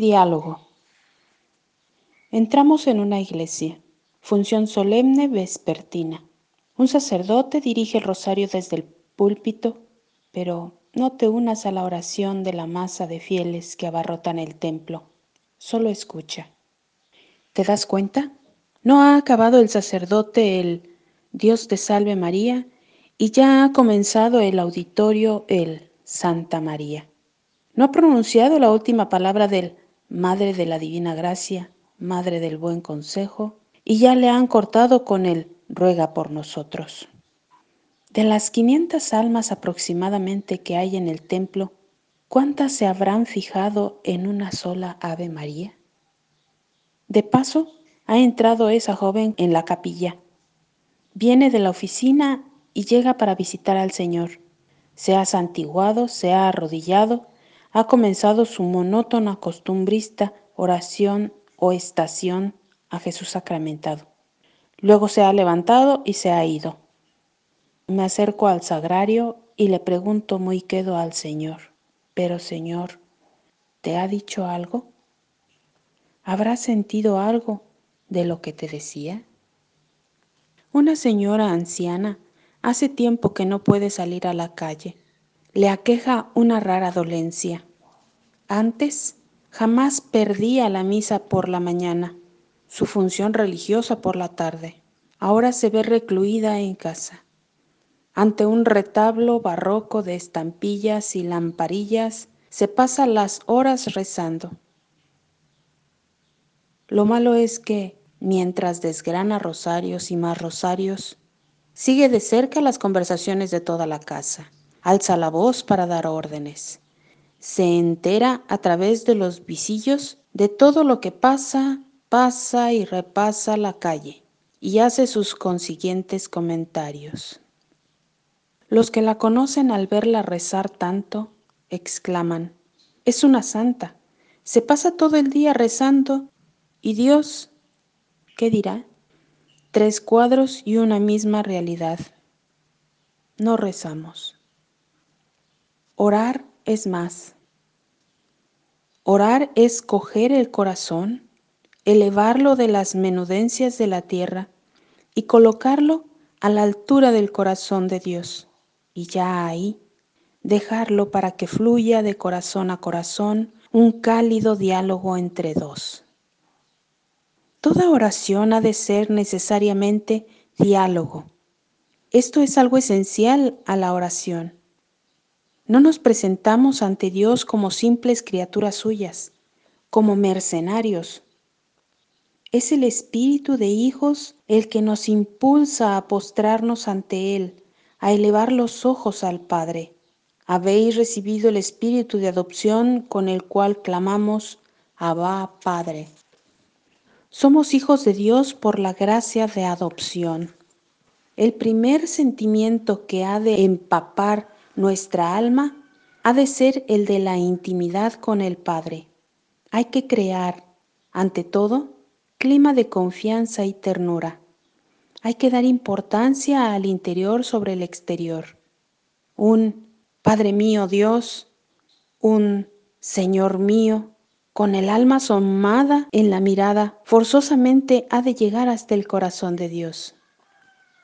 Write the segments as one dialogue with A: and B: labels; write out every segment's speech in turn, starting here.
A: Diálogo. Entramos en una iglesia. Función solemne vespertina. Un sacerdote dirige el rosario desde el púlpito, pero no te unas a la oración de la masa de fieles que abarrotan el templo. Solo escucha. ¿Te das cuenta? No ha acabado el sacerdote el Dios te salve María y ya ha comenzado el auditorio el Santa María. No ha pronunciado la última palabra del Madre de la Divina Gracia, Madre del Buen Consejo, y ya le han cortado con el ruega por nosotros. De las 500 almas aproximadamente que hay en el templo, ¿cuántas se habrán fijado en una sola Ave María? De paso, ha entrado esa joven en la capilla. Viene de la oficina y llega para visitar al Señor. Se ha santiguado, se ha arrodillado ha comenzado su monótona costumbrista oración o estación a Jesús sacramentado. Luego se ha levantado y se ha ido. Me acerco al sagrario y le pregunto muy quedo al Señor, pero Señor, ¿te ha dicho algo? ¿Habrá sentido algo de lo que te decía? Una señora anciana hace tiempo que no puede salir a la calle le aqueja una rara dolencia. Antes jamás perdía la misa por la mañana, su función religiosa por la tarde. Ahora se ve recluida en casa. Ante un retablo barroco de estampillas y lamparillas, se pasa las horas rezando. Lo malo es que, mientras desgrana rosarios y más rosarios, sigue de cerca las conversaciones de toda la casa alza la voz para dar órdenes. Se entera a través de los visillos de todo lo que pasa, pasa y repasa la calle y hace sus consiguientes comentarios. Los que la conocen al verla rezar tanto, exclaman, es una santa, se pasa todo el día rezando y Dios, ¿qué dirá? Tres cuadros y una misma realidad. No rezamos. Orar es más. Orar es coger el corazón, elevarlo de las menudencias de la tierra y colocarlo a la altura del corazón de Dios. Y ya ahí, dejarlo para que fluya de corazón a corazón un cálido diálogo entre dos. Toda oración ha de ser necesariamente diálogo. Esto es algo esencial a la oración. No nos presentamos ante Dios como simples criaturas suyas, como mercenarios. Es el espíritu de hijos el que nos impulsa a postrarnos ante Él, a elevar los ojos al Padre. Habéis recibido el espíritu de adopción con el cual clamamos, Abba Padre. Somos hijos de Dios por la gracia de adopción. El primer sentimiento que ha de empapar nuestra alma ha de ser el de la intimidad con el Padre. Hay que crear, ante todo, clima de confianza y ternura. Hay que dar importancia al interior sobre el exterior. Un Padre mío Dios, un Señor mío, con el alma asomada en la mirada, forzosamente ha de llegar hasta el corazón de Dios.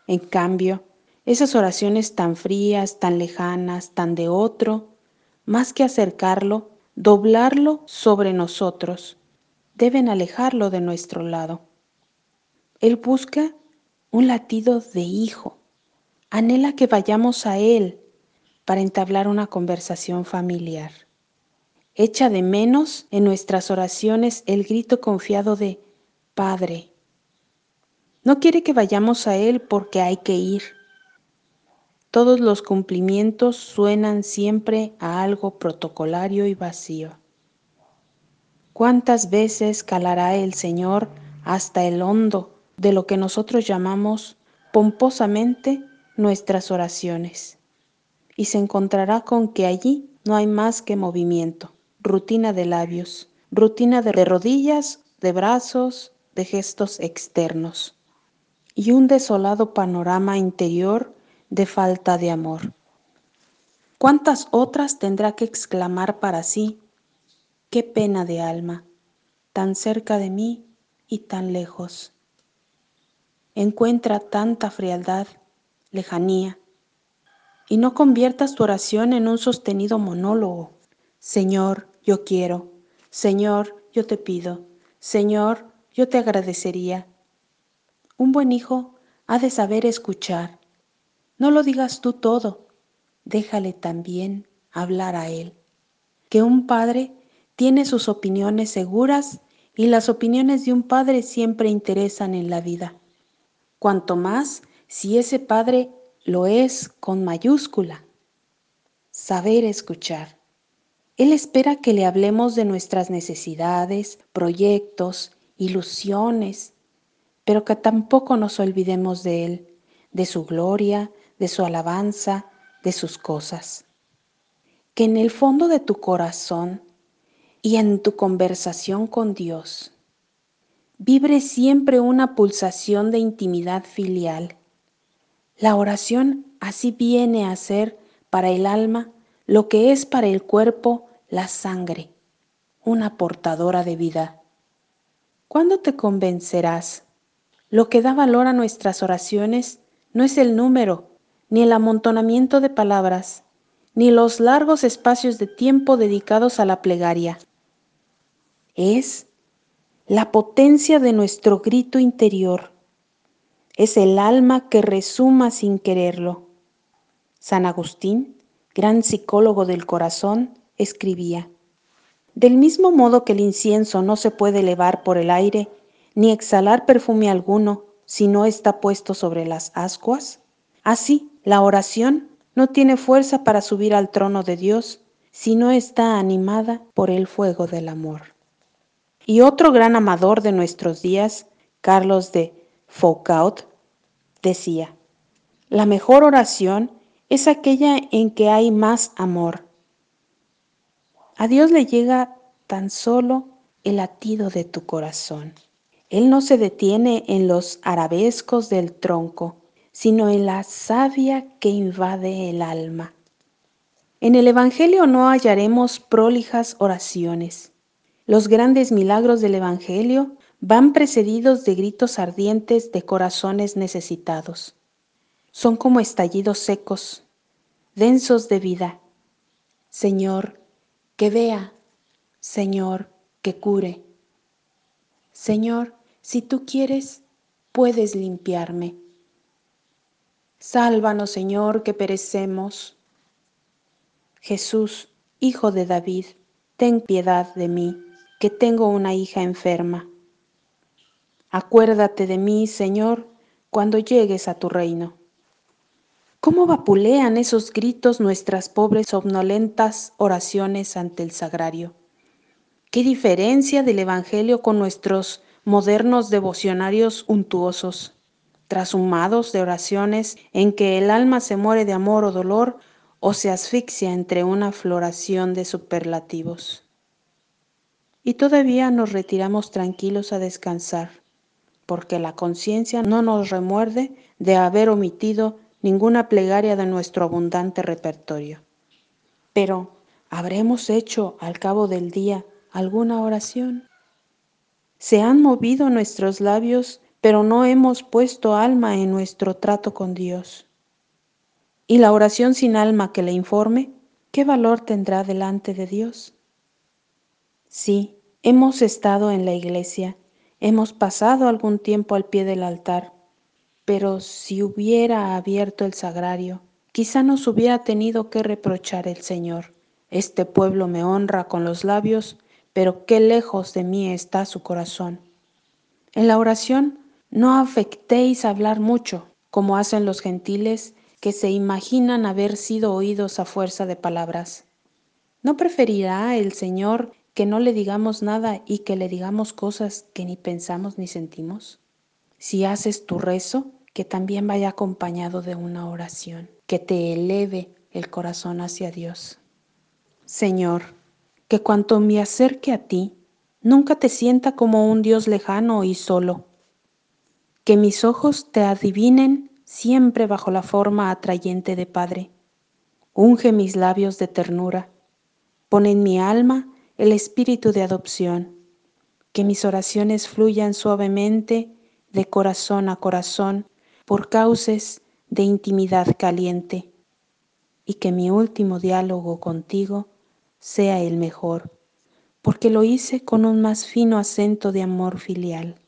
A: En cambio, esas oraciones tan frías, tan lejanas, tan de otro, más que acercarlo, doblarlo sobre nosotros, deben alejarlo de nuestro lado. Él busca un latido de hijo, anhela que vayamos a Él para entablar una conversación familiar. Echa de menos en nuestras oraciones el grito confiado de Padre. No quiere que vayamos a Él porque hay que ir todos los cumplimientos suenan siempre a algo protocolario y vacío. ¿Cuántas veces calará el Señor hasta el hondo de lo que nosotros llamamos pomposamente nuestras oraciones? Y se encontrará con que allí no hay más que movimiento, rutina de labios, rutina de rodillas, de brazos, de gestos externos, y un desolado panorama interior de falta de amor. ¿Cuántas otras tendrá que exclamar para sí? Qué pena de alma, tan cerca de mí y tan lejos. Encuentra tanta frialdad, lejanía, y no conviertas tu oración en un sostenido monólogo. Señor, yo quiero. Señor, yo te pido. Señor, yo te agradecería. Un buen hijo ha de saber escuchar. No lo digas tú todo, déjale también hablar a él. Que un padre tiene sus opiniones seguras y las opiniones de un padre siempre interesan en la vida. Cuanto más si ese padre lo es con mayúscula. Saber escuchar. Él espera que le hablemos de nuestras necesidades, proyectos, ilusiones, pero que tampoco nos olvidemos de Él, de su gloria, de su alabanza, de sus cosas. Que en el fondo de tu corazón y en tu conversación con Dios vibre siempre una pulsación de intimidad filial. La oración así viene a ser para el alma lo que es para el cuerpo la sangre, una portadora de vida. ¿Cuándo te convencerás lo que da valor a nuestras oraciones no es el número, ni el amontonamiento de palabras, ni los largos espacios de tiempo dedicados a la plegaria. Es la potencia de nuestro grito interior. Es el alma que resuma sin quererlo. San Agustín, gran psicólogo del corazón, escribía, Del mismo modo que el incienso no se puede elevar por el aire, ni exhalar perfume alguno si no está puesto sobre las ascuas? Así, la oración no tiene fuerza para subir al trono de Dios si no está animada por el fuego del amor. Y otro gran amador de nuestros días, Carlos de Foucault, decía, la mejor oración es aquella en que hay más amor. A Dios le llega tan solo el latido de tu corazón. Él no se detiene en los arabescos del tronco, sino en la savia que invade el alma. En el Evangelio no hallaremos prolijas oraciones. Los grandes milagros del Evangelio van precedidos de gritos ardientes de corazones necesitados. Son como estallidos secos, densos de vida. Señor, que vea. Señor, que cure. Señor, si tú quieres, puedes limpiarme. Sálvanos, Señor, que perecemos. Jesús, Hijo de David, ten piedad de mí, que tengo una hija enferma. Acuérdate de mí, Señor, cuando llegues a tu reino. ¿Cómo vapulean esos gritos nuestras pobres somnolentas oraciones ante el sagrario? ¿Qué diferencia del Evangelio con nuestros modernos devocionarios untuosos, trashumados de oraciones en que el alma se muere de amor o dolor o se asfixia entre una floración de superlativos? Y todavía nos retiramos tranquilos a descansar, porque la conciencia no nos remuerde de haber omitido ninguna plegaria de nuestro abundante repertorio. Pero, ¿habremos hecho al cabo del día alguna oración? Se han movido nuestros labios, pero no hemos puesto alma en nuestro trato con Dios. ¿Y la oración sin alma que le informe, qué valor tendrá delante de Dios? Sí, hemos estado en la iglesia, hemos pasado algún tiempo al pie del altar, pero si hubiera abierto el sagrario, quizá nos hubiera tenido que reprochar el Señor. Este pueblo me honra con los labios, pero qué lejos de mí está su corazón. En la oración no afectéis hablar mucho, como hacen los gentiles que se imaginan haber sido oídos a fuerza de palabras. ¿No preferirá el Señor que no le digamos nada y que le digamos cosas que ni pensamos ni sentimos? Si haces tu rezo, que también vaya acompañado de una oración, que te eleve el corazón hacia Dios. Señor, que cuanto me acerque a ti, nunca te sienta como un Dios lejano y solo. Que mis ojos te adivinen siempre bajo la forma atrayente de Padre. Unge mis labios de ternura. Pon en mi alma el espíritu de adopción, que mis oraciones fluyan suavemente de corazón a corazón por cauces de intimidad caliente, y que mi último diálogo contigo sea el mejor, porque lo hice con un más fino acento de amor filial.